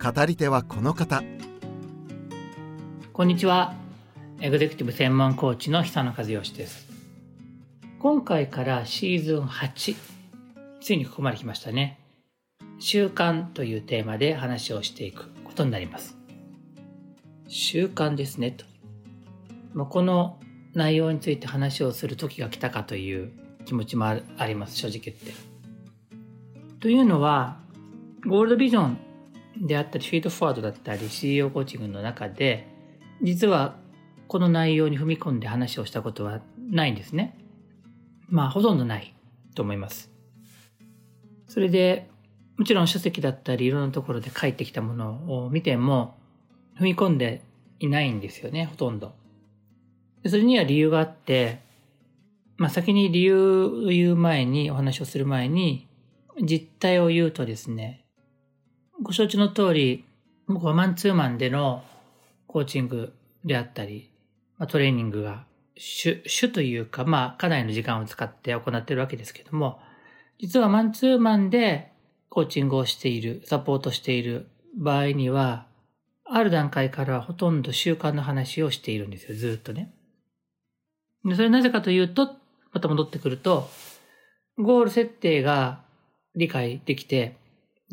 語り手はこの方。こんにちは。エグゼクティブ専門コーチの久野和義です。今回からシーズン8ついにここまで来ましたね。習慣というテーマで話をしていくことになります。習慣ですねと。もうこの内容について話をする時が来たかという気持ちもあります正直言って。というのはゴールドビジョンであったりフィードフォワードだったり CEO コーチングの中で実はこの内容に踏み込んで話をしたことはないんですね。まあほとんどないと思います。それでもちろん書籍だったりいろんなところで書いてきたものを見ても踏み込んでいないんですよねほとんど。それには理由があってまあ先に理由を言う前にお話をする前に実態を言うとですね、ご承知の通り、僕はマンツーマンでのコーチングであったり、まあ、トレーニングが主、主というか、まあ、かなりの時間を使って行っているわけですけども、実はマンツーマンでコーチングをしている、サポートしている場合には、ある段階からほとんど習慣の話をしているんですよ、ずっとね。でそれなぜかというと、また戻ってくると、ゴール設定が理解できて、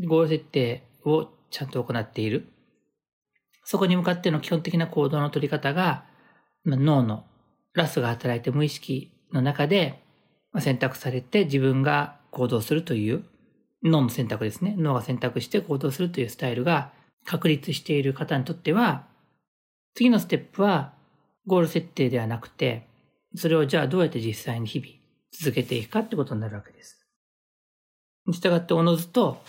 ゴール設定をちゃんと行っている。そこに向かっての基本的な行動の取り方がま、脳のラスが働いて無意識の中で選択されて自分が行動するという脳の選択ですね。脳が選択して行動するというスタイルが確立している方にとっては、次のステップはゴール設定ではなくて、それをじゃあどうやって実際に日々続けていくかってことになるわけです。従っておのずと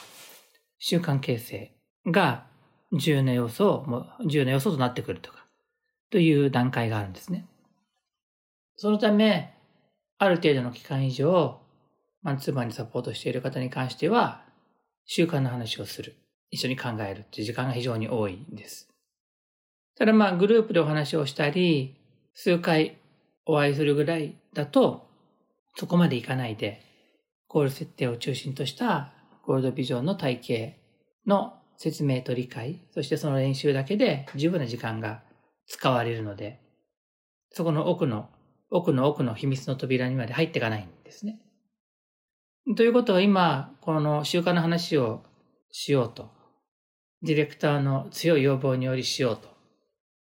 習慣形成が重要な要素を、重要な要素となってくるとか、という段階があるんですね。そのため、ある程度の期間以上、マンツーマンにサポートしている方に関しては、習慣の話をする。一緒に考えるっていう時間が非常に多いんです。ただまあ、グループでお話をしたり、数回お会いするぐらいだと、そこまでいかないで、ゴール設定を中心としたゴールドビジョンの体系の説明と理解、そしてその練習だけで十分な時間が使われるので、そこの奥の、奥の奥の秘密の扉にまで入っていかないんですね。ということは今、この習慣の話をしようと、ディレクターの強い要望によりしようと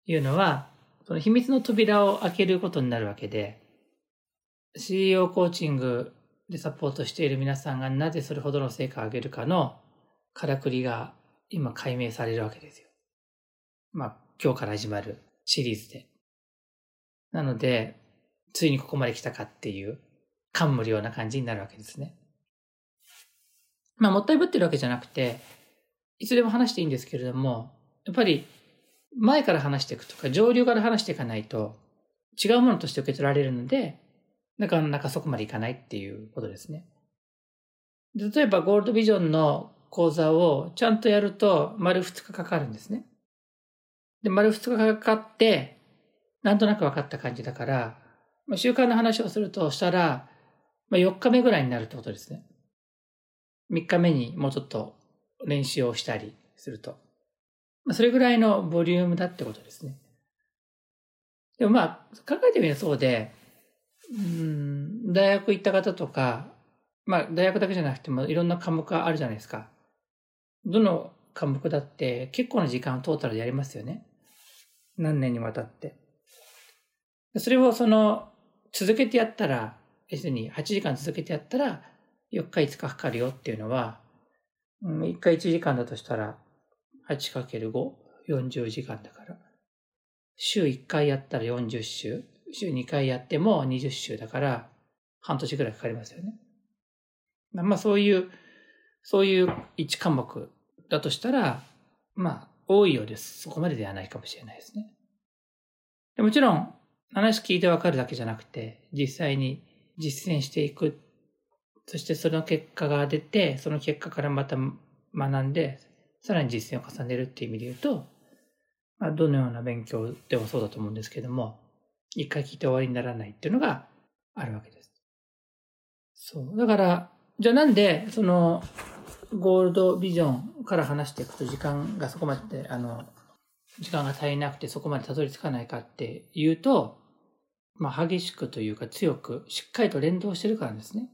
いうのは、その秘密の扉を開けることになるわけで、CEO コーチングでサポートしている皆さんがなぜそれほどの成果を上げるかのからくりが今解明されるわけですよ。まあ、今日から始まるシリーズで。なので、ついにここまで来たかっていう感無量な感じになるわけですね。まあ、もったいぶってるわけじゃなくて、いつでも話していいんですけれども、やっぱり前から話していくとか、上流から話していかないと違うものとして受け取られるので、なかなかそこまでいかないっていうことですね。例えばゴールドビジョンの講座をちゃんとやると丸2日かかるんですね。で、丸2日かかって、なんとなく分かった感じだから、まあ、習慣の話をするとしたら、まあ、4日目ぐらいになるってことですね。3日目にもうちょっと練習をしたりすると。まあ、それぐらいのボリュームだってことですね。でもまあ、考えてみるとそうで、うん大学行った方とか、まあ大学だけじゃなくてもいろんな科目があるじゃないですか。どの科目だって結構な時間をトータルでやりますよね。何年にわたって。それをその続けてやったら、要するに8時間続けてやったら4日5日かかるよっていうのは、1回1時間だとしたら 8×5、40時間だから。週1回やったら40週。週2回やっても20週だから、半年ぐらいかかりますよね。まあそういう、そういう1科目だとしたら、まあ、多いようです。そこまでではないかもしれないですね。でもちろん、話聞いてわかるだけじゃなくて、実際に実践していく。そしてその結果が出て、その結果からまた学んで、さらに実践を重ねるっていう意味で言うと、まあ、どのような勉強でもそうだと思うんですけども、一回聞いて終わりにならないっていうのがあるわけです。そう。だから、じゃあなんで、その、ゴールドビジョンから話していくと時間がそこまで、あの、時間が足りなくてそこまでたどり着かないかっていうと、まあ、激しくというか強く、しっかりと連動してるからですね。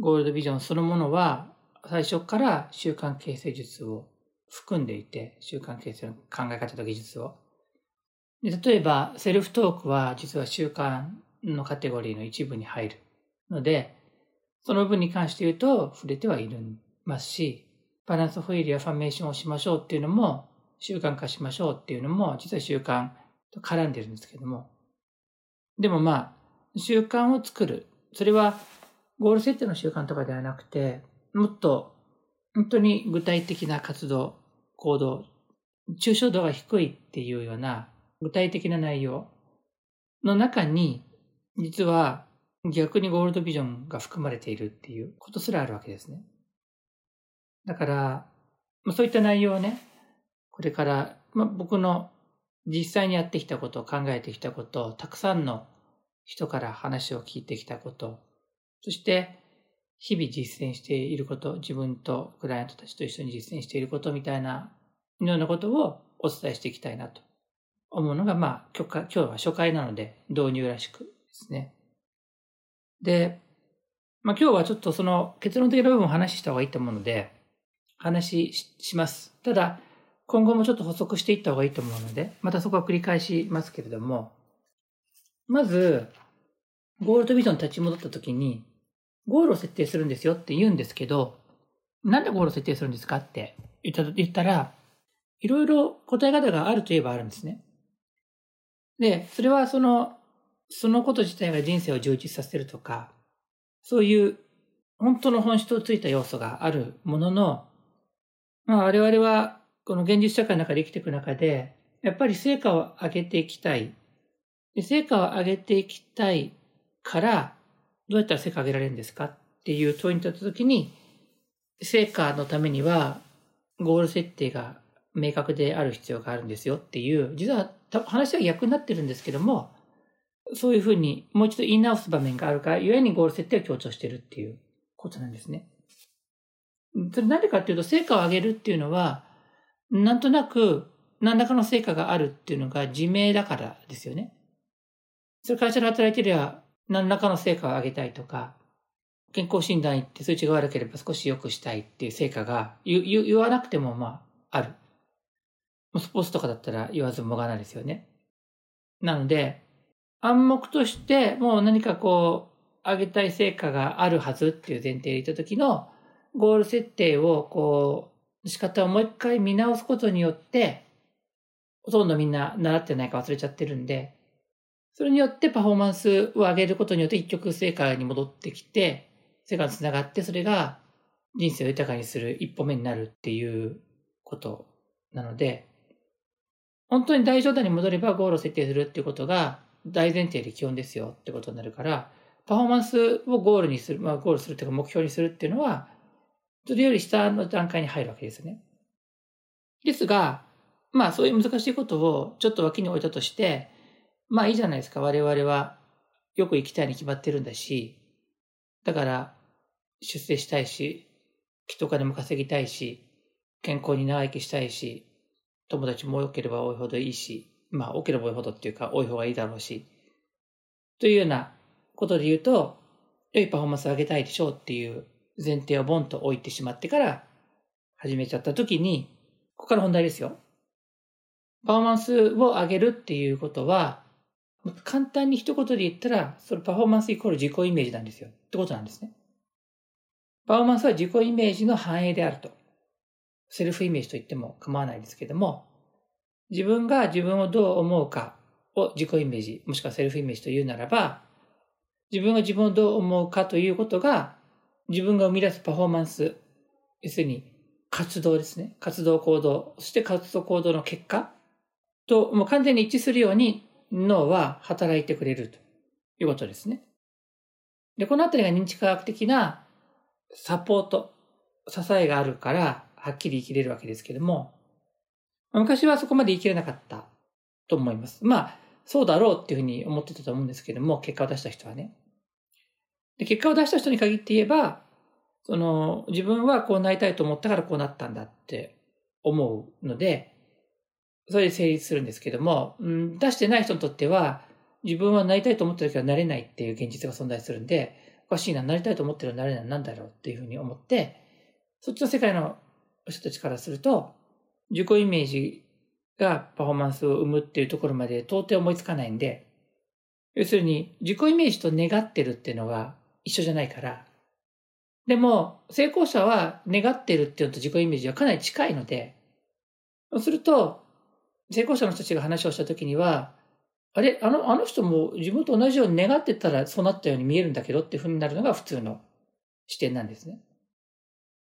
ゴールドビジョンそのものは、最初から習慣形成術を含んでいて、習慣形成の考え方と技術を。で例えば、セルフトークは実は習慣のカテゴリーの一部に入るので、その部分に関して言うと触れてはいるますし、バランスホイールやファメーションをしましょうっていうのも、習慣化しましょうっていうのも、実は習慣と絡んでるんですけども。でもまあ、習慣を作る。それは、ゴール設定の習慣とかではなくて、もっと、本当に具体的な活動、行動、抽象度が低いっていうような具体的な内容の中に、実は逆にゴールドビジョンが含まれているっていうことすらあるわけですね。だから、まあ、そういった内容をね、これから、まあ、僕の実際にやってきたこと、考えてきたこと、たくさんの人から話を聞いてきたこと、そして日々実践していること、自分とクライアントたちと一緒に実践していることみたいなようなことをお伝えしていきたいなと思うのが、まあ、今日は初回なので導入らしくですね。で、まあ今日はちょっとその結論的な部分を話した方がいいと思うので、話します。ただ、今後もちょっと補足していった方がいいと思うので、またそこは繰り返しますけれども、まず、ゴールドビジョン立ち戻った時に、ゴールを設定するんですよって言うんですけど、なんでゴールを設定するんですかって言ったら、いろいろ答え方があるといえばあるんですね。で、それはその、そのこと自体が人生を充実させるとか、そういう本当の本質をついた要素があるものの、まあ我々はこの現実社会の中で生きていく中で、やっぱり成果を上げていきたい。で成果を上げていきたいから、どうやったら成果を上げられるんですか？っていう問いに立ったときに、成果のためにはゴール設定が明確である必要があるんですよっていう、実は話は逆になってるんですけども、そういうふうにもう一度言い直す場面があるから、ゆえにゴール設定を強調してるっていうことなんですね。それなんでかっていうと、成果を上げるっていうのは、なんとなく何らかの成果があるっていうのが自明だからですよね。それ会社で働いてりゃ何らかの成果を上げたいとか、健康診断行って数値が悪ければ少し良くしたいっていう成果が言わなくてもまあある。スポーツとかだったら言わずもがなですよね。なので、暗黙としてもう何かこう、上げたい成果があるはずっていう前提で言った時のゴール設定をこう、仕方をもう一回見直すことによって、ほとんどみんな習ってないか忘れちゃってるんで、それによってパフォーマンスを上げることによって一曲成果に戻ってきて、成果につながって、それが人生を豊かにする一歩目になるっていうことなので、本当に大状態に戻ればゴールを設定するっていうことが大前提で基本ですよってことになるから、パフォーマンスをゴールにする、まあゴールするっていうか目標にするっていうのは、それより下の段階に入るわけですね。ですが、まあそういう難しいことをちょっと脇に置いたとして、まあいいじゃないですか。我々はよく行きたいに決まってるんだし、だから出世したいし、きっとお金も稼ぎたいし、健康に長生きしたいし、友達も多ければ多いほどいいし、まあ、多ければ多いほどっていうか、多い方がいいだろうし、というようなことで言うと、良いパフォーマンスを上げたいでしょうっていう前提をボンと置いてしまってから始めちゃった時に、ここから本題ですよ。パフォーマンスを上げるっていうことは、簡単に一言で言ったら、それパフォーマンスイコール自己イメージなんですよ。ってことなんですね。パフォーマンスは自己イメージの反映であると。セルフイメージと言っても構わないですけども、自分が自分をどう思うかを自己イメージ、もしくはセルフイメージというならば、自分が自分をどう思うかということが、自分が生み出すパフォーマンス、要するに、活動ですね。活動行動。そして活動行動の結果と、もう完全に一致するように脳は働いてくれるということですね。で、このあたりが認知科学的なサポート、支えがあるから、はっきり生きれるわけですけども、昔はそこまで生きれなかったと思います。まあ、そうだろうっていうふうに思ってたと思うんですけども、結果を出した人はね。で結果を出した人に限って言えば、その、自分はこうなりたいと思ったからこうなったんだって思うので、それで成立するんですけども、うん、出してない人にとっては、自分はなりたいと思った時はなれないっていう現実が存在するんで、おかしいな、なりたいと思ってるなれないなんだろうっていうふうに思って、そっちの世界の人たちからすると、自己イメージがパフォーマンスを生むっていうところまで到底思いつかないんで、要するに自己イメージと願ってるっていうのは一緒じゃないから、でも成功者は願ってるっていうのと自己イメージはかなり近いので、そうすると、成功者の人たちが話をしたときには、あれあの、あの人も自分と同じように願ってたらそうなったように見えるんだけどっていうふうになるのが普通の視点なんですね。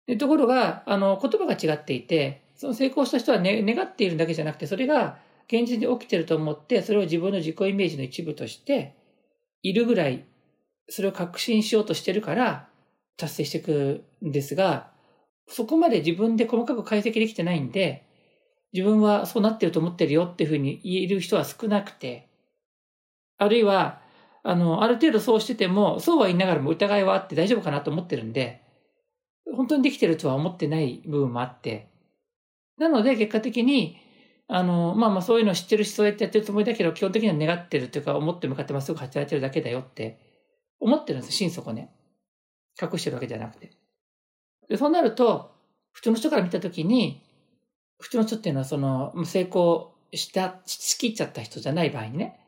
でところが、あの、言葉が違っていて、その成功した人は、ね、願っているだけじゃなくて、それが現実に起きてると思って、それを自分の自己イメージの一部として、いるぐらい、それを確信しようとしてるから、達成していくんですが、そこまで自分で細かく解析できてないんで、自分はそうなってると思ってるよっていうふうに言える人は少なくて、あるいは、あの、ある程度そうしてても、そうは言いながらも疑いはあって大丈夫かなと思ってるんで、本当にできてるとは思ってない部分もあって、なので結果的に、あの、まあまあそういうの知ってるし、そうやってやってるつもりだけど、基本的には願ってるっていうか、思って向かってまっすぐ働いてるだけだよって思ってるんです心底ね。隠してるわけじゃなくて。で、そうなると、普通の人から見たときに、普通の人っていうのはその、成功した、しきっちゃった人じゃない場合にね、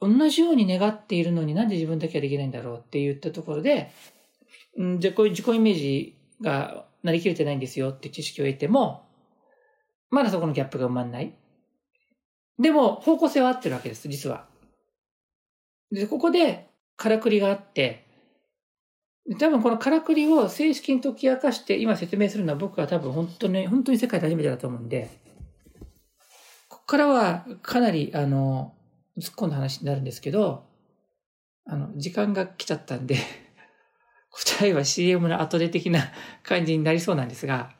同じように願っているのになんで自分だけはできないんだろうって言ったところで、ん、じゃこういう自己イメージがなりきれてないんですよって知識を得ても、まだそこのギャップが埋まんない。でも、方向性は合ってるわけです、実は。で、ここで、からくりがあって、多分このからくりを正式に解き明かして今説明するのは僕は多分本当に、本当に世界で初めてだと思うんで、ここからはかなり、あの、突っ込んだ話になるんですけど、あの、時間が来ちゃったんで答えは CM の後で的な感じになりそうなんですが、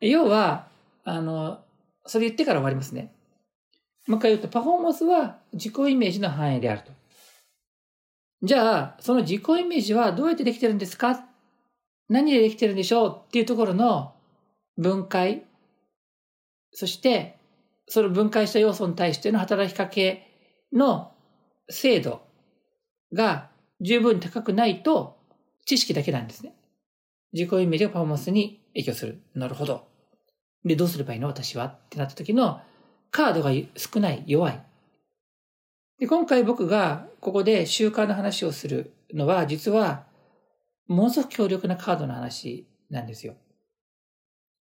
要は、あの、それ言ってから終わりますね。もう一回言うと、パフォーマンスは自己イメージの範囲であると。じゃあ、その自己イメージはどうやってできてるんですか？何でできてるんでしょう？っていうところの分解、そして、その分解した要素に対しての働きかけの精度が十分高くないと知識だけなんですね。自己イメージがパフォーマンスに影響する。なるほど。で、どうすればいいの？私は？ってなった時のカードが少ない、弱い。で、今回僕がここで習慣の話をするのは、実は、ものすごく強力なカードの話なんですよ。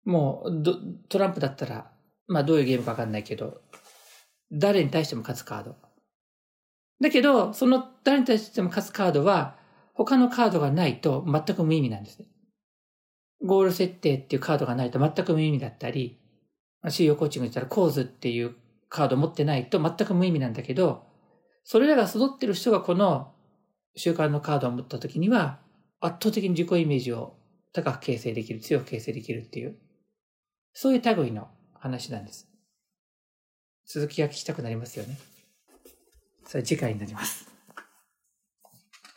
もう、トランプだったら、まあどういうゲームかわかんないけど、誰に対しても勝つカード。だけど、その誰に対しても勝つカードは、他のカードがないと全く無意味なんです。ゴール設定っていうカードがないと全く無意味だったり、CEO コーチングで言ったら構図っていうカード持ってないと全く無意味なんだけど、それらが育ってる人がこの習慣のカードを持った時には、圧倒的に自己イメージを高く形成できる、強く形成できるっていう、そういう類の話なんです。続きが聞きたくなりますよね。それ次回になります。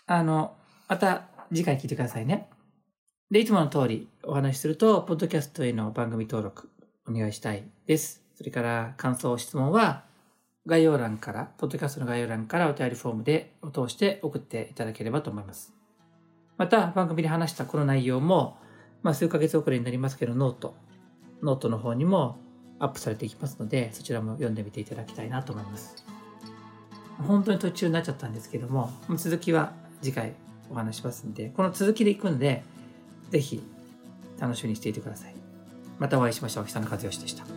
あの、また次回聞いてくださいね。で、いつもの通りお話しすると、ポッドキャストへの番組登録お願いしたいです。それから感想、質問は概要欄から、ポッドキャストの概要欄からお便りフォームでを通して送っていただければと思います。また、番組で話したこの内容も、まあ、数ヶ月遅れになりますけど、 note、ノートの方にもアップされていきますので、そちらも読んでみていただきたいなと思います。本当に途中になっちゃったんですけども、続きは次回お話しますんで、この続きでいくんで、ぜひ楽しみにしていてください。またお会いしましょう。久野和義でした。